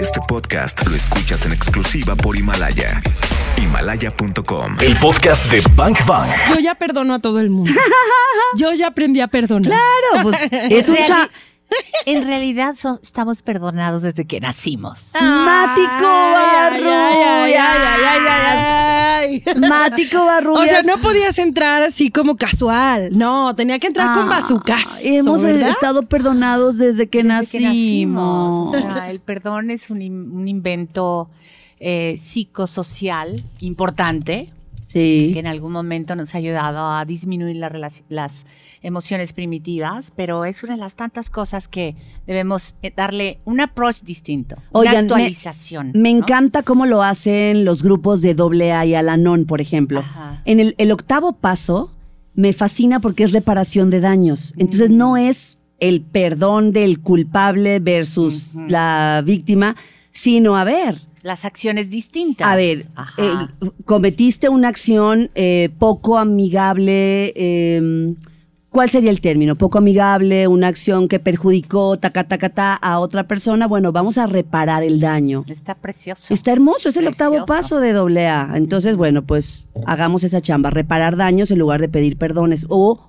Este podcast lo escuchas en exclusiva por Himalaya. Himalaya.com. El podcast de Bank Bang. Yo ya perdono a todo el mundo. Yo ya aprendí a perdonar. Claro, pues es un cha- En realidad so- estamos perdonados desde que nacimos. Mático Ay, ay, ay, Barrubias. Mático O sea, no podías entrar así como casual. No, tenía que entrar con Ah, bazucas. Hemos ¿verdad? estado perdonados desde que Desde que nacimos. nacimos. O sea, el perdón es un, in- un invento eh, psicosocial importante que en algún momento nos ha ayudado a disminuir la las emociones primitivas, pero es una de las tantas cosas que debemos eh, darle un approach distinto, Oigan, una me- actualización. Me ¿no? encanta cómo lo hacen los grupos de AA y Alanon, por ejemplo. Ajá. En el, el octavo paso me fascina porque es reparación de daños. Entonces Mm. no es el perdón del culpable versus la víctima, sino a ver, Las acciones distintas. A ver, eh, cometiste una acción eh, poco amigable. eh, ¿Cuál sería el término? Poco amigable, una acción que perjudicó taca, taca, ta, a otra persona. Bueno, vamos a reparar el daño. Está precioso. Está hermoso, es el octavo paso de doble A. Entonces, bueno, pues hagamos esa chamba, reparar daños en lugar de pedir perdones. O,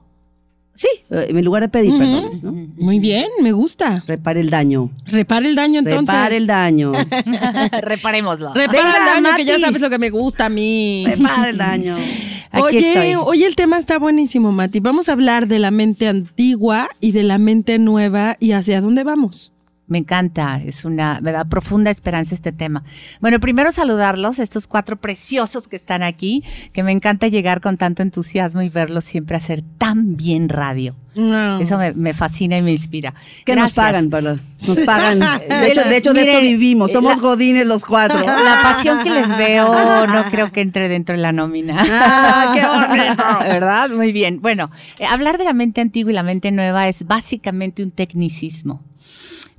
sí, en lugar de pedir perdones, ¿no? Muy bien, me gusta. Repare el daño. Repara el daño entonces. Repare el daño. Reparémoslo. Repara Venga, el daño, que ya sabes lo que me gusta a mí. Repare el daño. Aquí oye, estoy. oye, el tema está buenísimo, Mati. Vamos a hablar de la mente antigua y de la mente nueva y hacia dónde vamos. Me encanta, es una, me da profunda esperanza este tema. Bueno, primero saludarlos, estos cuatro preciosos que están aquí, que me encanta llegar con tanto entusiasmo y verlos siempre hacer tan bien radio. No. Eso me, me fascina y me inspira. Que nos pagan. Nos pagan. De hecho, de, hecho, de esto Miren, vivimos. Somos la- godines los cuatro. La pasión que les veo no creo que entre dentro de la nómina. Ah, qué bonito. ¿Verdad? Muy bien. Bueno, eh, hablar de la mente antigua y la mente nueva es básicamente un tecnicismo.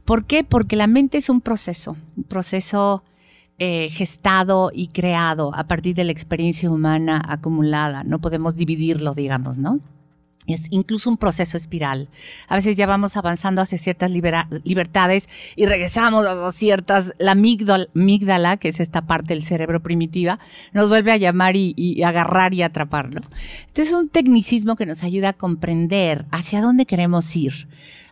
¿Por qué? Porque la mente es un proceso, un proceso eh, gestado y creado a partir de la experiencia humana acumulada. No podemos dividirlo, digamos, ¿no? Es incluso un proceso espiral. A veces ya vamos avanzando hacia ciertas libertades y regresamos a ciertas. La amígdala, que es esta parte del cerebro primitiva, nos vuelve a llamar y, y agarrar y atrapar, ¿no? Entonces es un tecnicismo que nos ayuda a comprender hacia dónde queremos ir.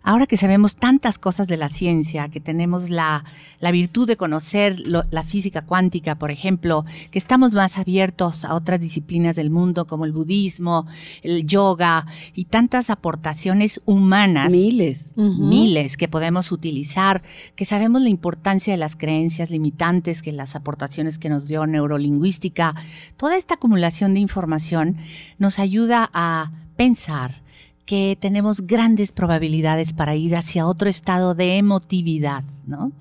Ahora que sabemos tantas cosas de la ciencia, que tenemos la, la virtud de conocer lo- la física cuántica, por ejemplo, que estamos más abiertos a otras disciplinas del mundo como el budismo, el yoga y tantas aportaciones humanas. Miles. Miles que podemos utilizar, que sabemos la importancia de las creencias limitantes, que las aportaciones que nos dio neurolingüística, toda esta acumulación de información nos ayuda a pensar que tenemos grandes probabilidades para ir hacia otro estado de emotividad, ¿no?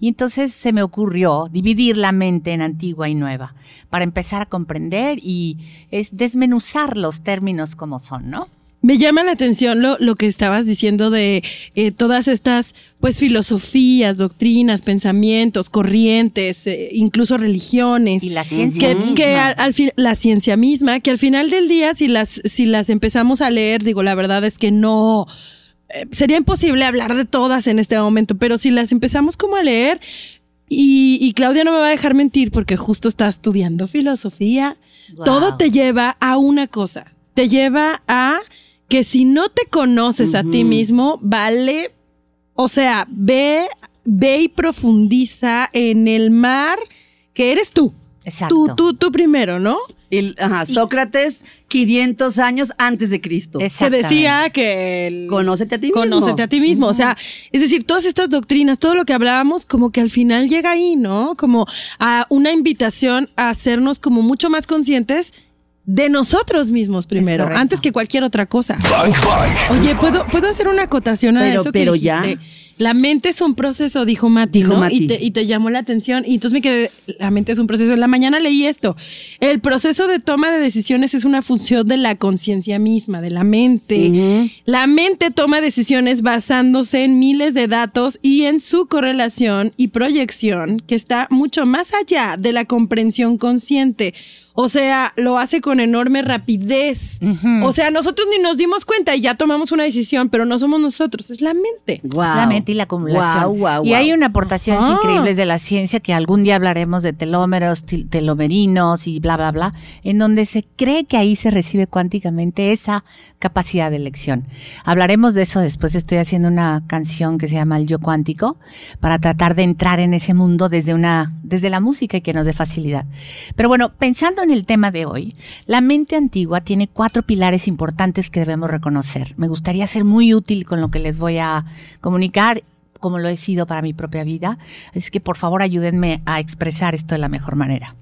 Y entonces se me ocurrió dividir la mente en antigua y nueva para empezar a comprender y es desmenuzar los términos como son, ¿no? Me llama la atención lo, lo que estabas diciendo de eh, todas estas, pues, filosofías, doctrinas, pensamientos, corrientes, eh, incluso religiones. Y la ciencia que, misma. que al, al fin, la ciencia misma, que al final del día, si las, si las empezamos a leer, digo, la verdad es que no, eh, sería imposible hablar de todas en este momento, pero si las empezamos como a leer, y, y Claudia no me va a dejar mentir porque justo está estudiando filosofía, Wow. todo te lleva a una cosa, te lleva a que si no te conoces a ti mismo, vale, o sea, ve, ve y profundiza en el mar que eres tú. Exacto. Tú, tú, tú primero, ¿no? El- ajá, Sócrates, 500 años antes de Cristo. Que Exactamente. decía que el- Conócete a ti mismo. Conócete a ti mismo. O sea, es decir, todas estas doctrinas, todo lo que hablábamos, como que al final llega ahí, ¿no? Como a una invitación a hacernos como mucho más conscientes de nosotros mismos primero, antes que cualquier otra cosa. Bank. Oye, ¿puedo, ¿puedo hacer una acotación a Pero- eso que pero ya. dijiste? La mente es un proceso, dijo Mati, Dijo ¿no? Mati. Y, te, y te llamó la atención. Y entonces me quedé, la mente es un proceso. En la mañana leí esto. El proceso de toma de decisiones es una función de la conciencia misma, de la mente. La mente toma decisiones basándose en miles de datos y en su correlación y proyección, que está mucho más allá de la comprensión consciente. O sea, lo hace con enorme rapidez. O sea, nosotros ni nos dimos cuenta y ya tomamos una decisión, pero no somos nosotros, es la mente. Es la mente y la acumulación. Y hay una aportaciones Ajá. increíbles de la ciencia que algún día hablaremos de telómeros, telomerinos y bla, bla, bla, en donde se cree que ahí se recibe cuánticamente esa capacidad de elección. Hablaremos de eso después. Estoy haciendo una canción que se llama El Yo Cuántico para tratar de entrar en ese mundo desde una, desde la música y que nos dé facilidad. Pero bueno, pensando en el tema de hoy, la mente antigua tiene cuatro pilares importantes que debemos reconocer. Me gustaría ser muy útil con lo que les voy a comunicar como lo he sido para mi propia vida. Así que por favor ayúdenme a expresar esto de la mejor manera.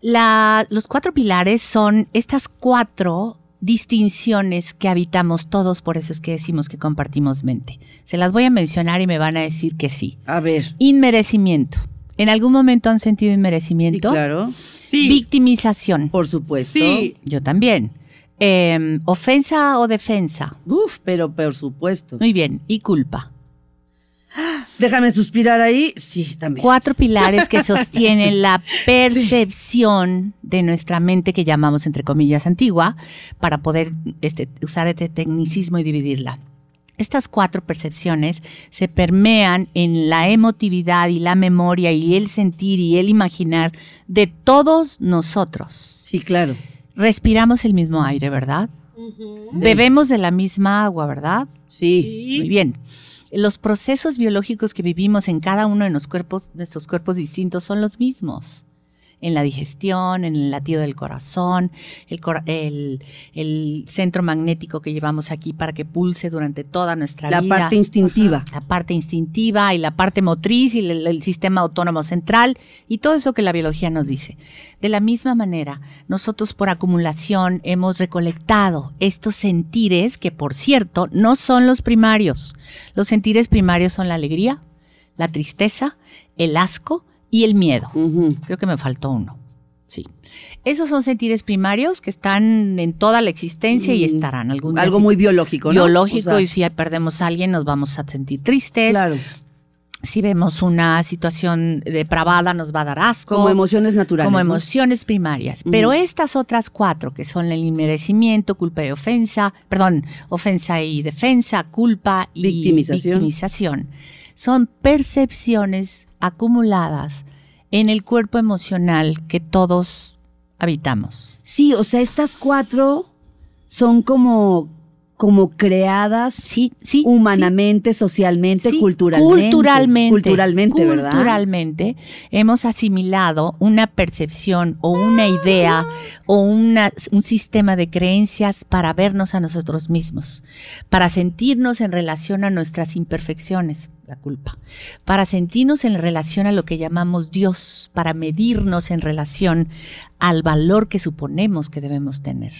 La- los cuatro pilares son estas cuatro distinciones que habitamos todos, por eso es que decimos que compartimos mente. Se las voy a mencionar y me van a decir que sí. A ver. Inmerecimiento. ¿En algún momento han sentido Sí, inmerecimiento? claro. Sí. Victimización. Por supuesto. Sí. Yo también. Em, ofensa o defensa. Uf, pero por supuesto. Muy bien. Y culpa. Déjame suspirar ahí. Sí, también. Cuatro pilares que sostienen la percepción de nuestra mente que llamamos entre comillas antigua para poder este, usar este tecnicismo y dividirla. Estas cuatro percepciones se permean en la emotividad y la memoria y el sentir y el imaginar de todos nosotros. Sí, claro. Respiramos el mismo aire, ¿verdad? Bebemos de la misma agua, ¿verdad? Sí. Muy bien. Los procesos biológicos que vivimos en cada uno de los cuerpos, nuestros cuerpos distintos son los mismos. En la digestión, en el latido del corazón, el, cora- el- el centro magnético que llevamos aquí para que pulse durante toda nuestra La vida. parte instintiva. la parte instintiva y la parte motriz y el, el sistema autónomo central y todo eso que la biología nos dice. De la misma manera, nosotros por acumulación hemos recolectado estos sentires que, por cierto, no son los primarios. Los sentires primarios son la alegría, la tristeza, el asco y el miedo. Creo que me faltó uno. Sí. Esos son sentires primarios que están en toda la existencia y Mm, estarán algún día Algo muy biológico, ¿no? biológico O sea, y si perdemos a alguien nos vamos a sentir tristes. Claro. Si vemos una situación depravada nos va a dar asco. Como emociones naturales. como ¿no? emociones primarias. Pero estas otras cuatro, que son el inmerecimiento, culpa y ofensa, perdón, ofensa y defensa, culpa y Victimización. victimización, son percepciones acumuladas en el cuerpo emocional que todos habitamos. Sí, o sea, estas cuatro son como, como creadas Sí, sí. humanamente, socialmente. Culturalmente. Culturalmente, ¿verdad? Culturalmente hemos asimilado una percepción o una idea o una- un sistema de creencias para vernos a nosotros mismos, para sentirnos en relación a nuestras imperfecciones, la culpa, para sentirnos en relación a lo que llamamos Dios, para medirnos en relación al valor que suponemos que debemos tener.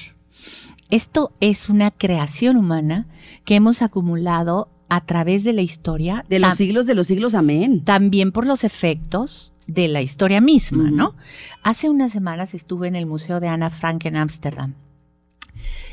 Esto es una creación humana que hemos acumulado a través de la historia, De los siglos de los siglos, amén. también por los efectos de la historia misma. ¿no? Hace unas semanas estuve en el Museo de Ana Frank en Ámsterdam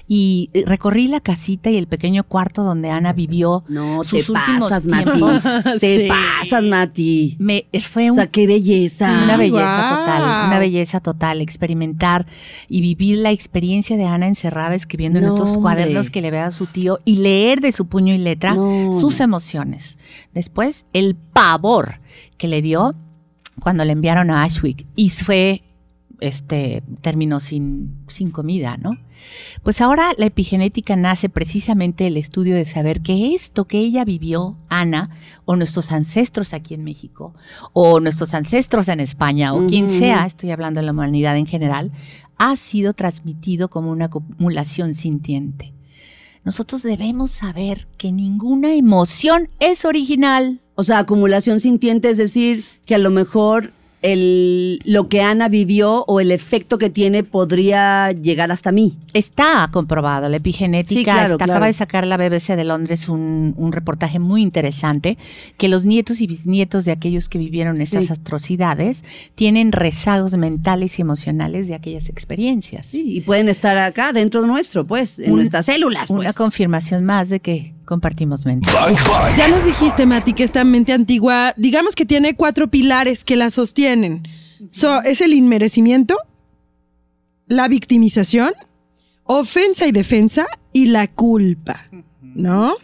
y eh, recorrí la casita y el pequeño cuarto donde Ana vivió. No, sus te últimos pasas, Mati. tiempos. Te Sí. pasas, Mati. Me, fue O un sea, qué belleza. una belleza total, una belleza total, experimentar y vivir la experiencia de Ana encerrada escribiendo en estos hombre. cuadernos que le vea a su tío y leer de su puño y letra No. sus emociones. Después, el pavor que le dio cuando le enviaron a Ashwick y fue, este, terminó sin, sin comida, ¿no? Pues ahora la epigenética nace precisamente del estudio de saber que esto que ella vivió, Ana, o nuestros ancestros aquí en México, o nuestros ancestros en España, o quien sea, estoy hablando de la humanidad en general, ha sido transmitido como una acumulación sintiente. Nosotros debemos saber que ninguna emoción es original. O sea, acumulación sintiente, es decir, que a lo mejor el, lo que Ana vivió o el efecto que tiene podría llegar hasta mí. Está comprobado, la epigenética. Sí, claro, está- claro. Acaba de sacar la BBC de Londres un, un reportaje muy interesante que los nietos y bisnietos de aquellos que vivieron estas atrocidades tienen rezagos mentales y emocionales de aquellas experiencias. Sí, y pueden estar acá dentro nuestro, pues, en Un- nuestras células. Una pues. confirmación más de que compartimos mente. Ya nos dijiste, Mati, que esta mente antigua, digamos que tiene cuatro pilares que la sostienen. So, es el inmerecimiento, la victimización, ofensa y defensa y la culpa, ¿no?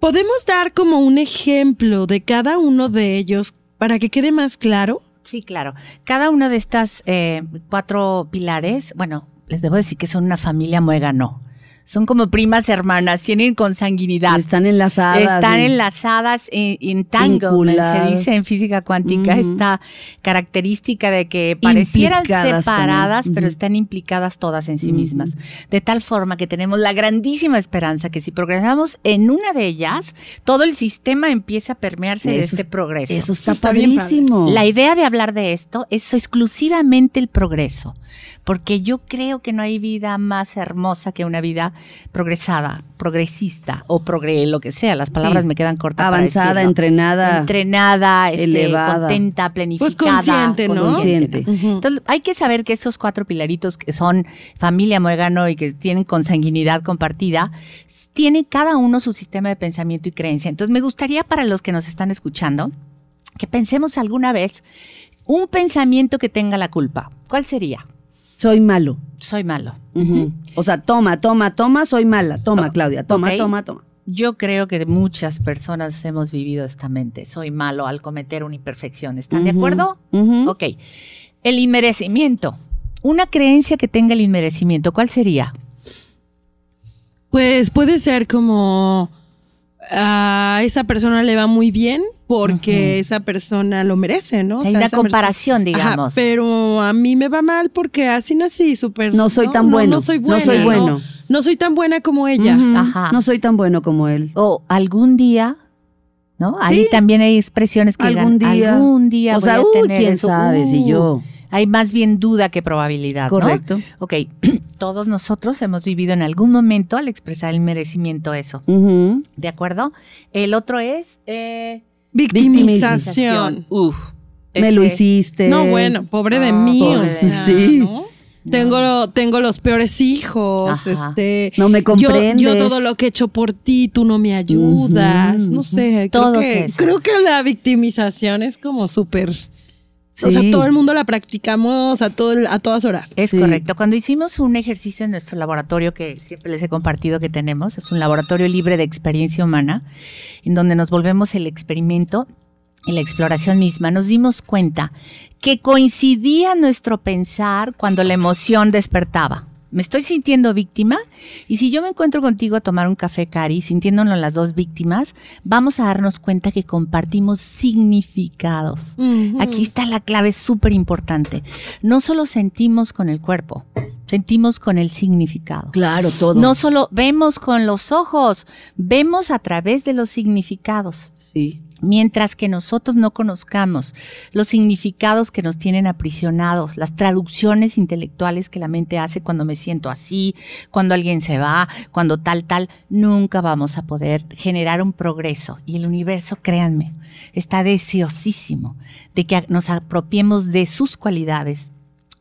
¿Podemos dar como un ejemplo de cada uno de ellos para que quede más claro? Sí, claro. Cada una de estas eh, cuatro pilares, bueno, les debo decir que son una familia muégano. Son como primas hermanas, tienen consanguinidad. Están enlazadas. Están enlazadas en, entanglement, se Vinculadas. dice en física cuántica, esta característica de que parecieran Implicadas separadas, pero están implicadas todas en sí mismas. De tal forma que tenemos la grandísima esperanza que si progresamos en una de ellas, todo el sistema empieza a permearse de este es- progreso. Eso está, Está bien padre. padrísimo. La idea de hablar de esto es exclusivamente el progreso, porque yo creo que no hay vida más hermosa que una vida progresada, progresista o progre, lo que sea. Las palabras Sí. me quedan cortas. Avanzada, entrenada. entrenada, este, elevada. contenta, planificada, Pues consciente, ¿no? Consciente. Entonces, hay que saber que estos cuatro pilaritos que son familia muégano y que tienen consanguinidad compartida, tiene cada uno su sistema de pensamiento y creencia. Entonces, me gustaría para los que nos están escuchando que pensemos alguna vez un pensamiento que tenga la culpa. ¿Cuál sería? Soy malo. Soy malo. O sea, toma, toma, toma, soy mala. Toma, Oh, Claudia, toma, toma, toma. Yo creo que muchas personas hemos vivido esta mente. Soy malo al cometer una imperfección. ¿Están de acuerdo? Ujú. Ok. El inmerecimiento. Una creencia que tenga el inmerecimiento, ¿cuál sería? Pues puede ser como a esa persona le va muy bien porque esa persona lo merece, ¿no? O Hay sea, una esa persona- comparación, Ajá, digamos. pero a mí me va mal porque así nací súper. No soy tan bueno. No, soy No buena. soy no- bueno. No, soy tan buena como ella. Ajá. No soy tan bueno como él. O algún día, ¿no? Ahí Sí. también hay expresiones que Algún digan, día. algún día o voy sea, a uy, tener quién eso". sabe si Uh, yo. Hay más bien duda que probabilidad, ¿no? Correcto. Ok, todos nosotros hemos vivido en algún momento al expresar el merecimiento eso. ¿de acuerdo? El otro es... eh, Victimización. Uf. Me lo hiciste. No, bueno, pobre de Ah, mí. pobre o de sea, sí. ¿no? Tengo, tengo los peores hijos, Ajá. este. No me Yo, comprendes. yo todo lo que he hecho por ti, tú no me ayudas. No sé, creo Todos que, esos. creo que la victimización es como súper. O sea, todo el mundo la practicamos a, todo, a todas horas. Es Sí. correcto. Cuando hicimos un ejercicio en nuestro laboratorio, que siempre les he compartido que tenemos, es un laboratorio libre de experiencia humana, en donde nos volvemos el experimento y la exploración misma, nos dimos cuenta que coincidía nuestro pensar cuando la emoción despertaba. Me estoy sintiendo víctima y si yo me encuentro contigo a tomar un café, Cari, sintiéndonos las dos víctimas, vamos a darnos cuenta que compartimos significados. Aquí está la clave súper importante. No solo sentimos con el cuerpo, sentimos con el significado. Claro, todo. No solo vemos con los ojos, vemos a través de los significados. Sí. Mientras que nosotros no conozcamos los significados que nos tienen aprisionados, las traducciones intelectuales que la mente hace cuando me siento así, cuando alguien se va, cuando tal, tal, nunca vamos a poder generar un progreso. Y el universo, créanme, está deseosísimo de que nos apropiemos de sus cualidades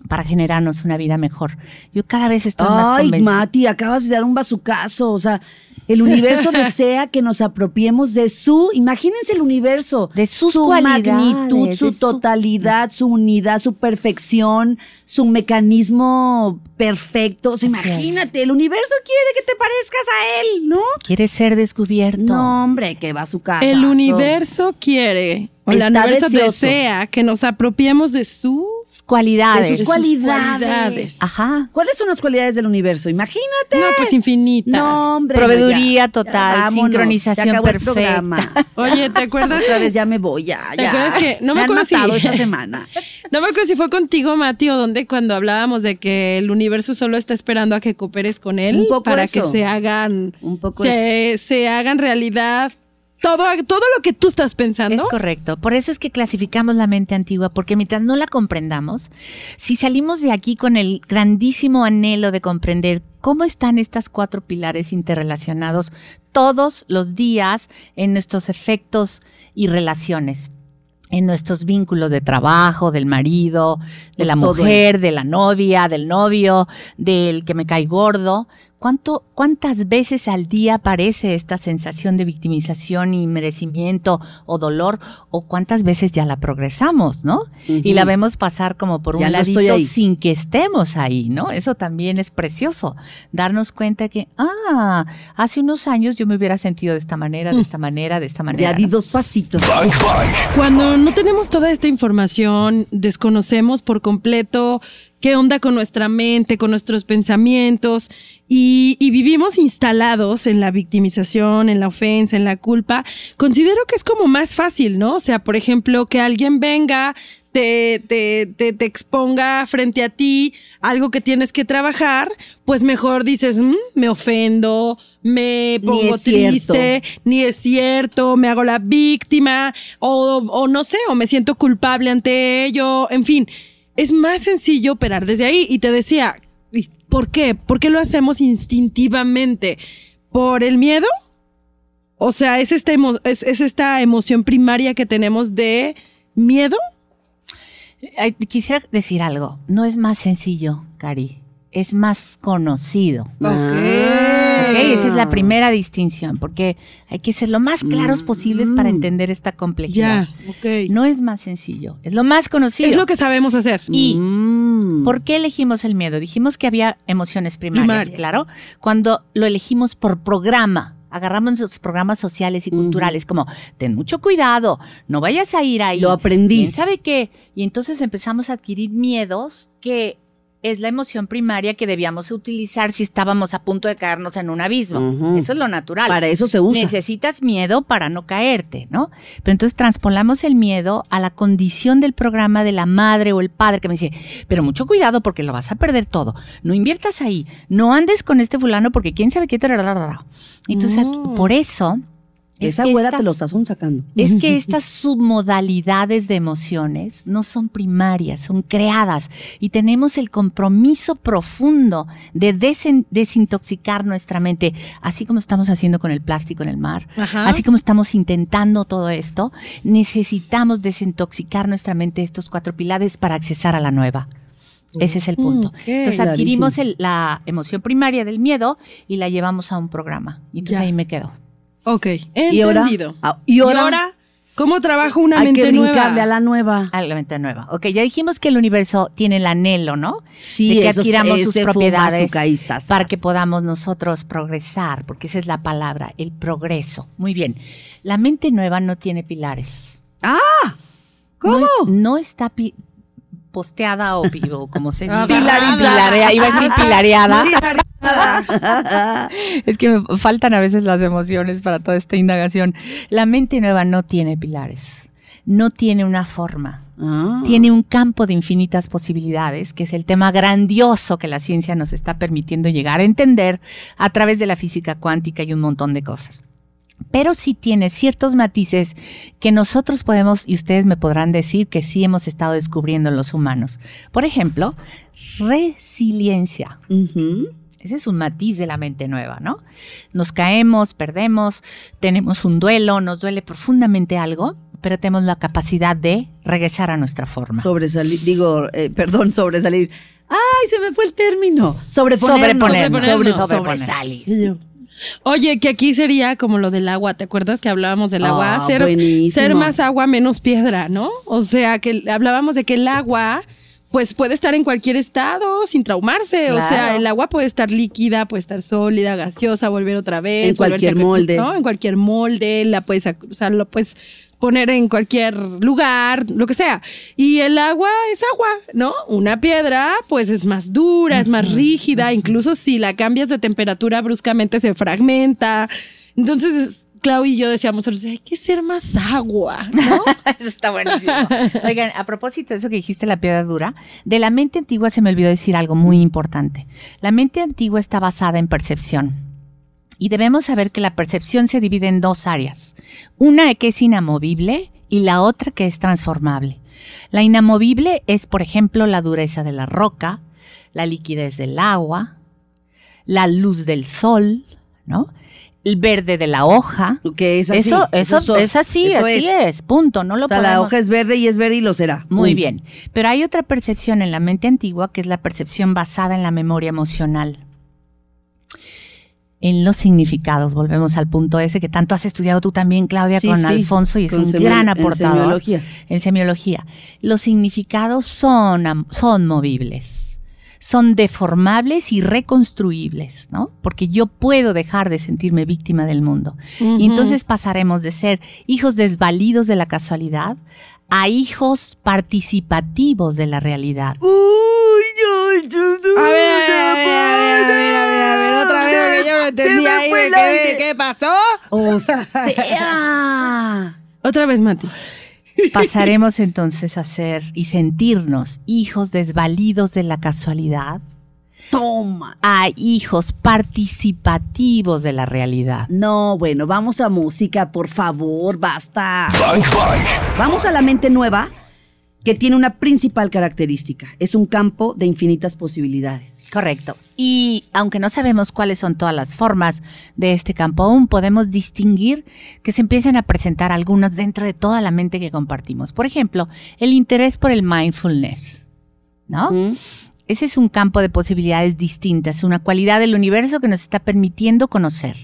para generarnos una vida mejor. Yo cada vez estoy más Ay, convencida. Mati, acabas de dar un bazucazo. O sea, el universo desea que nos apropiemos de su, imagínense el universo, De sus su magnitud, su- totalidad, su unidad, su perfección, su mecanismo perfecto. O sea, es. imagínate, el universo quiere que te parezcas a él, ¿no? Quiere ser descubierto. No, hombre, que va a su casa. El universo quiere, o el universo deseoso. desea que nos apiemos de sus cualidades. De sus cualidades. cualidades. Ajá. ¿Cuáles son las cualidades del universo? Imagínate. No, pues infinitas. No, hombre. Proveeduría ya. total, vámonos, sincronización acabó perfecta. Oye, ¿te acuerdas? Otra vez ya me voy, ya, ¿Te ya. acuerdas que- no me me han acuerdo si- esta semana. No me acuerdo si fue contigo, Mati, o donde cuando hablábamos de que el universo solo está esperando a que cooperes con él Un poco para eso. que se hagan, Un poco eso. se, se hagan realidad todo, todo lo que tú estás pensando. Es correcto. Por eso es que clasificamos la mente antigua, porque mientras no la comprendamos, si salimos de aquí con el grandísimo anhelo de comprender cómo están estas cuatro pilares interrelacionados todos los días en nuestros efectos y relaciones en nuestros vínculos de trabajo, del marido, de Pues la mujer, de la novia, del novio, del que me cae gordo. ¿Cuánto, ¿cuántas veces al día aparece esta sensación de victimización y merecimiento o dolor? ¿O cuántas veces ya la progresamos, no? Y la vemos pasar como por Ya un no ladito sin que estemos ahí, ¿no? Eso también es precioso. Darnos cuenta que, ah, hace unos años yo me hubiera sentido de esta manera, de esta manera, de esta manera. Ya di dos pasitos. Bang Bang. Cuando no tenemos toda esta información, desconocemos por completo qué onda con nuestra mente, con nuestros pensamientos y, y vivimos instalados en la victimización, en la ofensa, en la culpa, considero que es como más fácil, ¿no? O sea, por ejemplo, que alguien venga, te, te, te, te exponga frente a ti algo que tienes que trabajar, pues mejor dices, "Mm, me ofendo, me Ni pongo cierto. triste, ni es cierto, me hago la víctima, o, o no sé, o me siento culpable ante ello, en fin, es más sencillo operar desde ahí. Y te decía, ¿y ¿por qué? ¿Por qué lo hacemos instintivamente? ¿Por el miedo? O sea, ¿es esta, es, es esta emoción primaria que tenemos de miedo? Quisiera decir algo. No es más sencillo, Cari. Es más conocido. Ah. Ok, esa es la primera distinción, porque hay que ser lo más claros posibles para Mm. entender esta complejidad. Ya, ok. No es más sencillo, es lo más conocido. es lo que sabemos hacer. Y Mm. ¿Por qué elegimos el miedo? Dijimos que había emociones primarias, Primaria. claro. Cuando lo elegimos por programa, agarramos los programas sociales y culturales como ten mucho cuidado, no vayas a ir ahí. Lo aprendí. ¿Quién sabe qué? Y entonces empezamos a adquirir miedos que es la emoción primaria que debíamos utilizar si estábamos a punto de caernos en un abismo. Eso es lo natural. Para eso se usa. Necesitas miedo para no caerte, ¿no? Pero entonces transpolamos el miedo a la condición del programa de la madre o el padre que me dice, pero mucho cuidado porque lo vas a perder todo. No inviertas ahí, no andes con este fulano porque quién sabe qué. tararara". Entonces, por eso... es Esa güera te lo estás sacando. es que estas submodalidades de emociones no son primarias, son creadas y tenemos el compromiso profundo de desintoxicar nuestra mente, así como estamos haciendo con el plástico en el mar, Ajá. así como estamos intentando todo esto, necesitamos desintoxicar nuestra mente de estos cuatro pilares para accesar a la nueva. Ese es el punto. Entonces adquirimos el- la emoción primaria del miedo y la llevamos a un programa. Y entonces Ya. ahí me quedo. Ok, Y ahora, entendido. ah, y ahora, ¿cómo trabaja una hay mente que brincarle nueva? a la nueva. A la mente nueva. Ok, ya dijimos que el universo tiene el anhelo, ¿no? Sí, de que esos- adquiramos sus propiedades para que podamos nosotros progresar, porque esa es la palabra, el progreso. Muy bien. La mente nueva no tiene pilares. ¿Cómo? No, no está pi- posteada o, como se diga. Pilarizada. Pilarea- iba a decir pilareada. Es que me faltan a veces las emociones para toda esta indagación. La mente nueva no tiene pilares, no tiene una forma. Ah. Tiene un campo de infinitas posibilidades, que es el tema grandioso que la ciencia nos está permitiendo llegar a entender a través de la física cuántica y un montón de cosas. Pero sí tiene ciertos matices que nosotros podemos, y ustedes me podrán decir que sí hemos estado descubriendo en los humanos. Por ejemplo, resiliencia. Ese es un matiz de la mente nueva, ¿no? Nos caemos, perdemos, tenemos un duelo, nos duele profundamente algo, pero tenemos la capacidad de regresar a nuestra forma. Sobresalir, digo, eh, perdón, sobresalir. ¡Ay, se me fue el término! Sobreponernos. Sobreponernos. Sobre- Sobreponer. sobresalir. Oye, que aquí sería como lo del agua, ¿te acuerdas que hablábamos del agua? Ah, ser más agua, menos piedra, ¿no? O sea, que hablábamos de que el agua, pues puede estar en cualquier estado sin traumarse. O sea, el agua puede estar líquida, puede estar sólida, gaseosa, volver otra vez. En cualquier a- molde. ¿no? En cualquier molde, la puedes, o sea, lo puedes poner en cualquier lugar, lo que sea. Y el agua es agua, ¿no? Una piedra, pues es más dura, es más rígida, incluso si la cambias de temperatura bruscamente se fragmenta. Entonces, Clau y yo decíamos, hay que ser más agua, ¿no? Eso está buenísimo. Oigan, a propósito de eso que dijiste, la piedra dura, de la mente antigua se me olvidó decir algo muy importante. La mente antigua está basada en percepción. Y debemos saber que la percepción se divide en dos áreas. Una que es inamovible y la otra que es transformable. La inamovible es, por ejemplo, la dureza de la roca, la liquidez del agua, la luz del sol, ¿no? El verde de la hoja. Que es así. Eso, eso, so- es así, eso así es. punto. No lo O sea, la podemos- hoja es verde y es verde y lo será. Muy bien. Pero hay otra percepción en la mente antigua que es la percepción basada en la memoria emocional. en los significados. Volvemos al punto ese que tanto has estudiado tú también, Claudia, Sí, con sí, Alfonso, y es un gran en aportador. semiología. En semiología. Los significados son, son movibles, son deformables y reconstruibles, ¿no? Porque yo puedo dejar de sentirme víctima del mundo. Y entonces pasaremos de ser hijos desvalidos de la casualidad a hijos participativos de la realidad. A ver, a ver, a ver, a ver, a ver, a ver, otra vez, que yo no entendí ahí de qué, qué pasó. O sea. Otra vez, Mati. Pasaremos entonces a ser y sentirnos hijos desvalidos de la casualidad Toma. a hijos participativos de la realidad. No, bueno, vamos a música, por favor, basta. Bang Bang. Vamos a la mente nueva, que tiene una principal característica. Es un campo de infinitas posibilidades. Correcto. Y aunque no sabemos cuáles son todas las formas de este campo aún, podemos distinguir que se empiezan a presentar algunas dentro de toda la mente que compartimos. Por ejemplo, el interés por el mindfulness, ¿no? ¿Mm? Ese es un campo de posibilidades distintas, una cualidad del universo que nos está permitiendo conocer.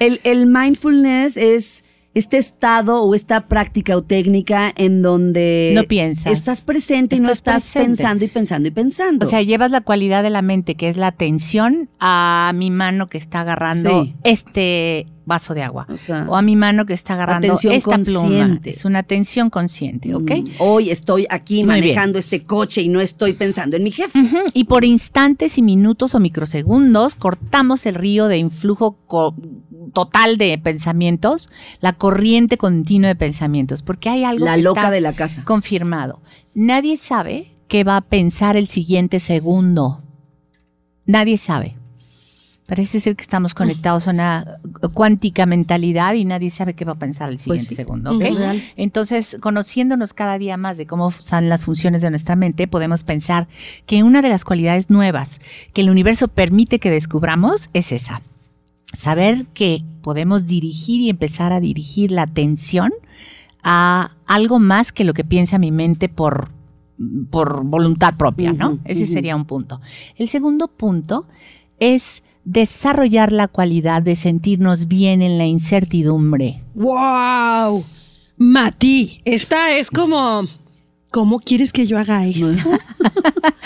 El, el mindfulness es este estado o esta práctica o técnica en donde No piensas. estás presente y no Estás estás presente. pensando y pensando y pensando. O sea, llevas la cualidad de la mente, que es la atención, a mi mano que está agarrando Sí. este vaso de agua. O sea, O a mi mano que está agarrando esta pluma. Es una atención consciente, ¿ok? mm, hoy estoy aquí Muy manejando este coche y no estoy pensando en mi jefe. Y por instantes y minutos o microsegundos cortamos el río de influjo total de pensamientos, la corriente continua de pensamientos, porque hay algo La que loca está de la casa. confirmado. Nadie sabe qué va a pensar el siguiente segundo. Nadie sabe. Parece ser que estamos conectados a una cuántica mentalidad y nadie sabe qué va a pensar el siguiente Pues sí, segundo. ¿ok? es real. Entonces, conociéndonos cada día más de cómo son las funciones de nuestra mente, podemos pensar que una de las cualidades nuevas que el universo permite que descubramos es esa. Saber que podemos dirigir y empezar a dirigir la atención a algo más que lo que piensa mi mente por, por voluntad propia, ¿no? Ese sería un punto. El segundo punto es desarrollar la cualidad de sentirnos bien en la incertidumbre. ¡Wow! Mati, esta es como. ¿Cómo quieres que yo haga eso?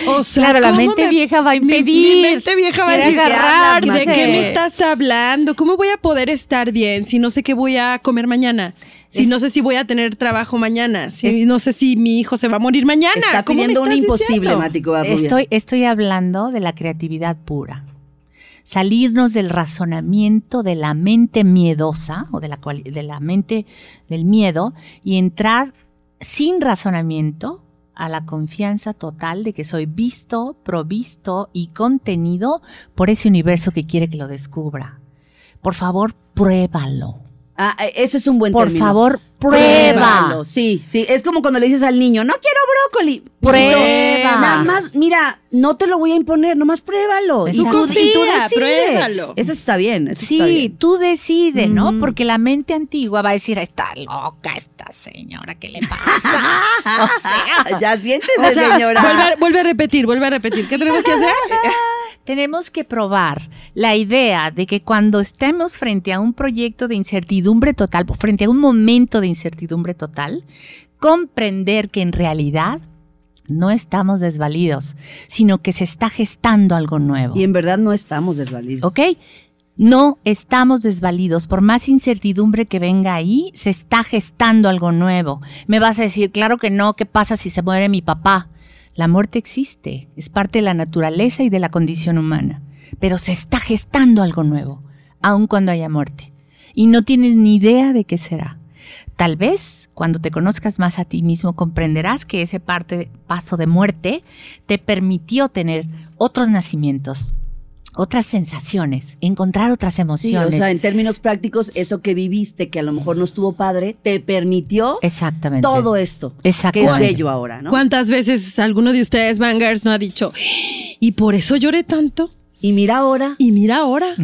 O sea, Claro, la ¿cómo mente me- vieja va a mi- impedir. Mi, mente vieja va a agarrar, ¿de qué me estás hablando? ¿Cómo voy a poder estar bien si no sé qué voy a comer mañana? Si Es- no sé si voy a tener trabajo mañana, si Es- no sé si mi hijo se va a morir mañana. Está ¿Cómo me pidiendo un estás imposible? Mati estoy hablando de la creatividad pura. Salirnos del razonamiento de la mente miedosa o de la, de la mente del miedo y entrar sin razonamiento a la confianza total de que soy visto, provisto y contenido por ese universo que quiere que lo descubra. Por favor, pruébalo. Ah, eh, ese es un buen Por término. favor, prueba. Pruébalo. Sí, sí. Es como cuando le dices al niño, no quiero brócoli. Prueba. Nada más, mira, no te lo voy a imponer, nomás pruébalo. Y tú, Exacto. y tú Confía, decide. pruébalo. Eso está bien. Eso está Sí, bien. tú decides, ¿no? Porque la mente antigua va a decir, está loca esta señora, ¿qué le pasa? o sea, ya siéntese, O sea, señora. Vuelve, a- vuelve a repetir, vuelve a repetir. ¿Qué tenemos que hacer? tenemos que probar la idea de que cuando estemos frente a un proyecto de incertidumbre total, frente a un momento de incertidumbre total, comprender que en realidad no estamos desvalidos, sino que se está gestando algo nuevo. Y en verdad no estamos desvalidos. ¿Ok? No estamos desvalidos. Por más incertidumbre que venga ahí, se está gestando algo nuevo. Me vas a decir, claro que no, ¿qué pasa si se muere mi papá? La muerte existe, es parte de la naturaleza y de la condición humana. Pero se está gestando algo nuevo, aun cuando haya muerte. Y no tienes ni idea de qué será. Tal vez cuando te conozcas más a ti mismo comprenderás que ese parte, paso de muerte te permitió tener otros nacimientos, otras sensaciones, encontrar otras Sí, o emociones. sea, en términos prácticos, eso que viviste, que a lo mejor no estuvo padre, te permitió Exactamente. todo esto. Que es Exactamente. bello ahora, ¿no? ¿Cuántas veces alguno de ustedes, Bangers, no ha dicho, y por eso lloré tanto? Y mira ahora. Y mira ahora.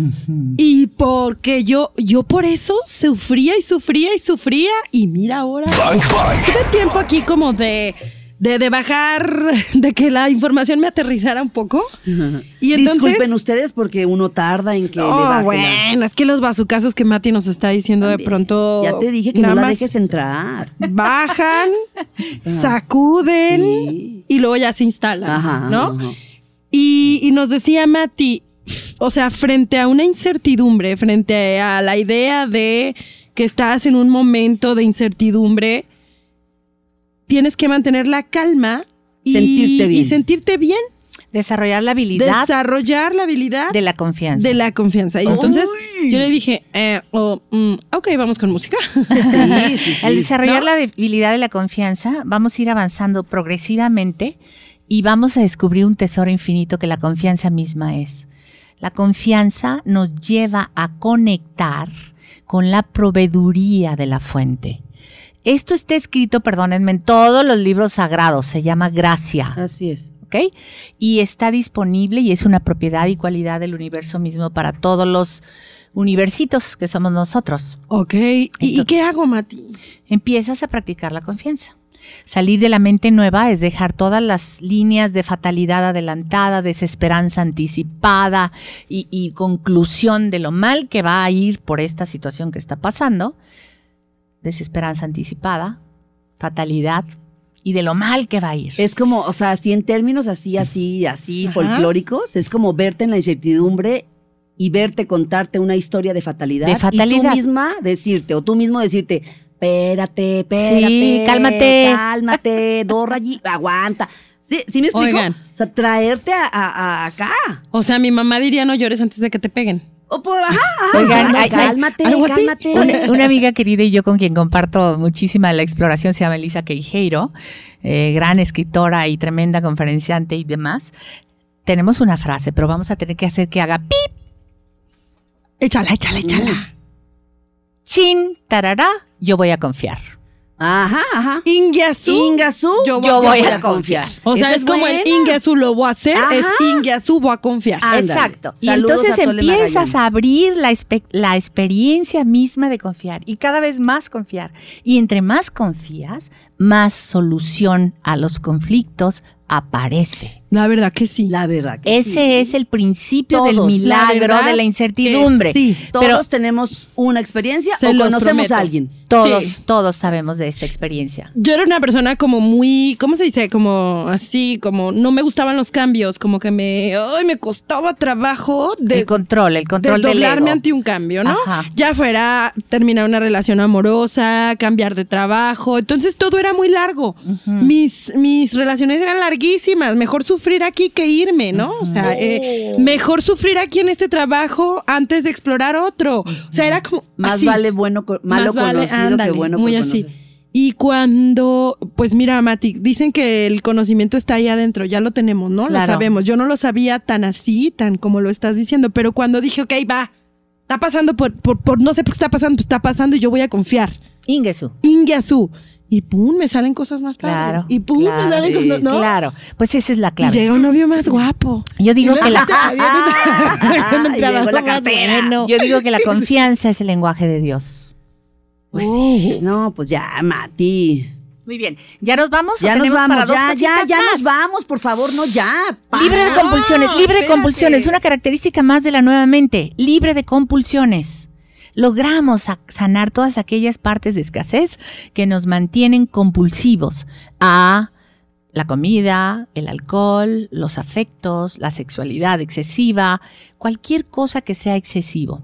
Y porque yo, yo por eso sufría y sufría y sufría. Y mira ahora. Bang Bang. Tuve tiempo aquí como de, de, de bajar, de que la información me aterrizara un poco. Y entonces... Disculpen ustedes porque uno tarda en que le Oh, la- bueno, es que los bazucazos que Mati nos está diciendo de pronto. Ya te dije que no la dejes entrar. Bajan, sacuden Sí. y luego ya se instalan, Ajá, ¿no? ajá. Y, y nos decía Mati, o sea, frente a una incertidumbre, frente a la idea de que estás en un momento de incertidumbre, tienes que mantener la calma y Sentirte bien. y sentirte bien, Desarrollar la habilidad desarrollar la habilidad de la confianza. de la confianza. Y entonces yo le dije, eh, oh, mm, ok, vamos con música. Sí, sí, sí. Al desarrollar ¿no? la debilidad de la confianza, vamos a ir avanzando progresivamente y vamos a descubrir un tesoro infinito que la confianza misma es. La confianza nos lleva a conectar con la proveeduría de la fuente. Esto está escrito, perdónenme, en todos los libros sagrados, se llama gracia. Así es. ¿ok? Y está disponible y es una propiedad y cualidad del universo mismo para todos los universitos que somos nosotros. ok, ¿Y, ¿y qué hago, Mati? Empiezas a practicar la confianza. Salir de la mente nueva es dejar todas las líneas de fatalidad adelantada, desesperanza anticipada y, y conclusión de lo mal que va a ir por esta situación que está pasando. Desesperanza anticipada, fatalidad y de lo mal que va a ir. Es como, o sea, así en términos así, así, así Ajá. folclóricos, es como verte en la incertidumbre y verte contarte una historia de fatalidad. De Y tú fatalidad. misma decirte, o tú mismo decirte, espérate, espérate. Sí, cálmate. Cálmate, dos rayitas, aguanta. ¿Sí, ¿Sí me explico? Oigan. O sea, traerte a, a- a acá. O sea, mi mamá diría no llores antes de que te peguen. O por, ajá, ajá, Oigan, no, ay, ay, cálmate, cálmate. Una, una amiga querida y yo con quien comparto muchísima la exploración se llama Elisa Queijeiro, eh, gran escritora y tremenda conferenciante y demás. Tenemos una frase, pero vamos a tener que hacer que haga pip, Échala, échala, échala. chin, tarará, yo voy a confiar. Ajá, ajá. Ingiasu. Ingasú, yo yo voy a confiar. O sea, Esa es como el buena. Ingiasu lo voy a hacer, Ajá. es Ingiasu voy a confiar. Ándale. Exacto. Y Saludos entonces a empiezas a abrir la, la experiencia misma de confiar y cada vez más confiar. Y entre más confías, más solución a los conflictos aparece. La verdad que sí. La verdad que Ese sí. es el principio del Todos, milagro de la incertidumbre. sí. Todos Pero tenemos una experiencia o conocemos prometo. a alguien. todos, Sí. todos sabemos de esta experiencia. Yo era una persona como muy, ¿cómo se dice? Como así, como no me gustaban los cambios, como que me, ay, me costaba trabajo de el control, el control del desdoblarme ego. ante un cambio, ¿no? Ajá. Ya fuera terminar una relación amorosa, cambiar de trabajo, entonces todo era muy largo. Mis mis relaciones eran larguísimas, mejor sufrir aquí que irme, ¿no? O sea, eh, mejor sufrir aquí en este trabajo antes de explorar otro. O sea, era como Más así. vale bueno, malo Más vale, conocido ándale, que bueno muy así. conocer. Y cuando, pues mira, Mati, dicen que el conocimiento está ahí adentro, ya lo tenemos, ¿no? Lo sabemos. Yo no lo sabía tan así, tan como lo estás diciendo, pero cuando dije, ok, va, está pasando por, por, por- no sé por qué está pasando, pues está pasando y yo voy a confiar. Ingesu. Ingiasu. Y pum, me salen cosas más padres. Claro. Y pum, claro, me salen cosas, ¿no? Claro. Pues esa es la Y clave. llega un novio más guapo. Yo digo Y que la, Y yo digo que la confianza es el lenguaje de Dios. Pues sí. No, pues ya, Mati. Muy bien. ¿Ya nos vamos? o Ya nos vamos, dos ya, ya, ya más? nos vamos, por favor, no ya. pa. Libre de compulsiones, libre de compulsiones, una característica más de la nueva mente, libre de compulsiones. Logramos sa- sanar todas aquellas partes de escasez que nos mantienen compulsivos a la comida, el alcohol, los afectos, la sexualidad excesiva, cualquier cosa que sea excesivo.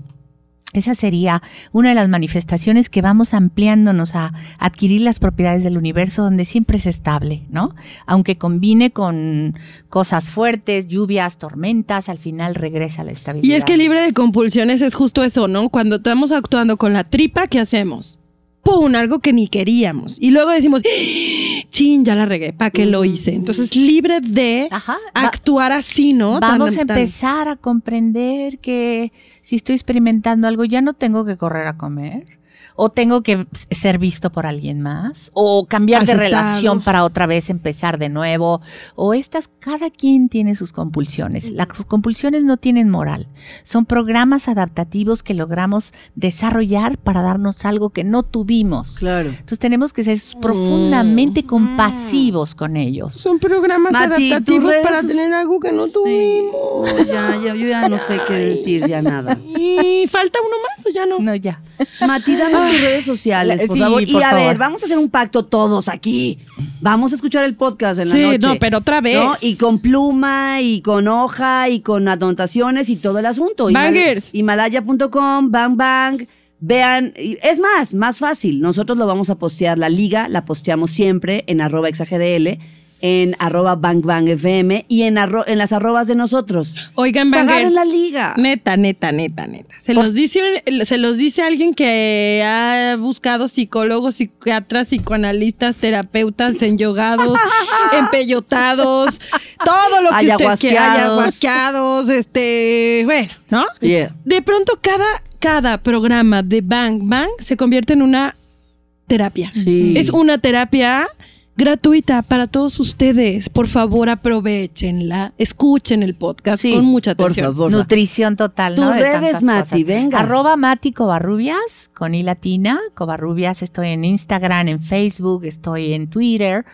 Esa sería una de las manifestaciones que vamos ampliándonos a adquirir las propiedades del universo donde siempre es estable, ¿no? Aunque combine con cosas fuertes, lluvias, tormentas, al final regresa a la estabilidad. Y es que libre de compulsiones es justo eso, ¿no? Cuando estamos actuando con la tripa, ¿qué hacemos? ¡Pum! Algo que ni queríamos. Y luego decimos, ¡Ah! chin, ya la regué, ¿para qué lo hice? Entonces, libre de Ajá, va- actuar así, ¿no? Tan- Vamos a tan- empezar a comprender que si estoy experimentando algo ya no tengo que correr a comer. O tengo que ser visto por alguien más, o cambiar de relación para otra vez empezar de nuevo, o estas, cada quien tiene sus compulsiones. Las compulsiones no tienen moral, son programas adaptativos que logramos desarrollar para darnos algo que no tuvimos. Claro. Entonces tenemos que ser profundamente compasivos con ellos. Son programas Mati, adaptativos para tener algo que no Sí. tuvimos. Ya, ya, yo ya no sé qué decir, ya nada. ¿Y falta uno más o ya no? No, ya. Mati, tus redes sociales, por Sí, favor. Y a favor. ver, vamos a hacer un pacto todos aquí. Vamos a escuchar el podcast en la Sí, noche. no, pero otra vez. ¿no? Y con pluma, y con hoja, y con anotaciones y todo el asunto. Bangers. Himalaya.com, bang bang. Vean, es más, más fácil. Nosotros lo vamos a postear, la liga la posteamos siempre en arroba exagdl, en arroba bang bang fm y en, arro- en las arrobas de nosotros. Oigan, bangers. la liga. Neta, neta, neta, neta. Se los dice se los dice alguien que ha buscado psicólogos, psiquiatras, psicoanalistas, terapeutas, enyogados, empellotados, todo lo que ustedes quieran, Ayahuasqueados. ayahuasqueados, este, bueno, ¿no? Yeah. De pronto cada cada programa de Bang Bang se convierte en una terapia. Sí. Es una terapia gratuita para todos ustedes. Por favor, aprovechenla, escuchen el podcast Sí, con mucha por atención. favor. Nutrición total, ¿no? Tus De redes, tantas Mati, cosas. venga. Arroba Mati Covarrubias, con I latina. Covarrubias, estoy en Instagram, en Facebook, estoy en Twitter.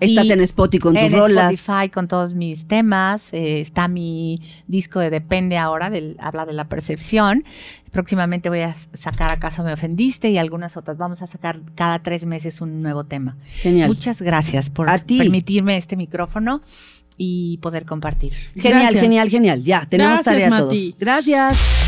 Estás Y en Spotify con tus en rolas. Spotify con todos mis temas. eh, está mi disco de Depende ahora, del, habla de la percepción. Próximamente voy a sacar Acaso me ofendiste y algunas otras. Vamos a sacar cada tres meses un nuevo tema. Genial. Muchas gracias por A ti. permitirme este micrófono y poder compartir. Genial, Gracias. genial, genial. Ya, tenemos Gracias, tarea Mati. todos. Gracias.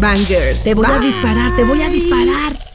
Bangers. Te voy a disparar, te voy a disparar.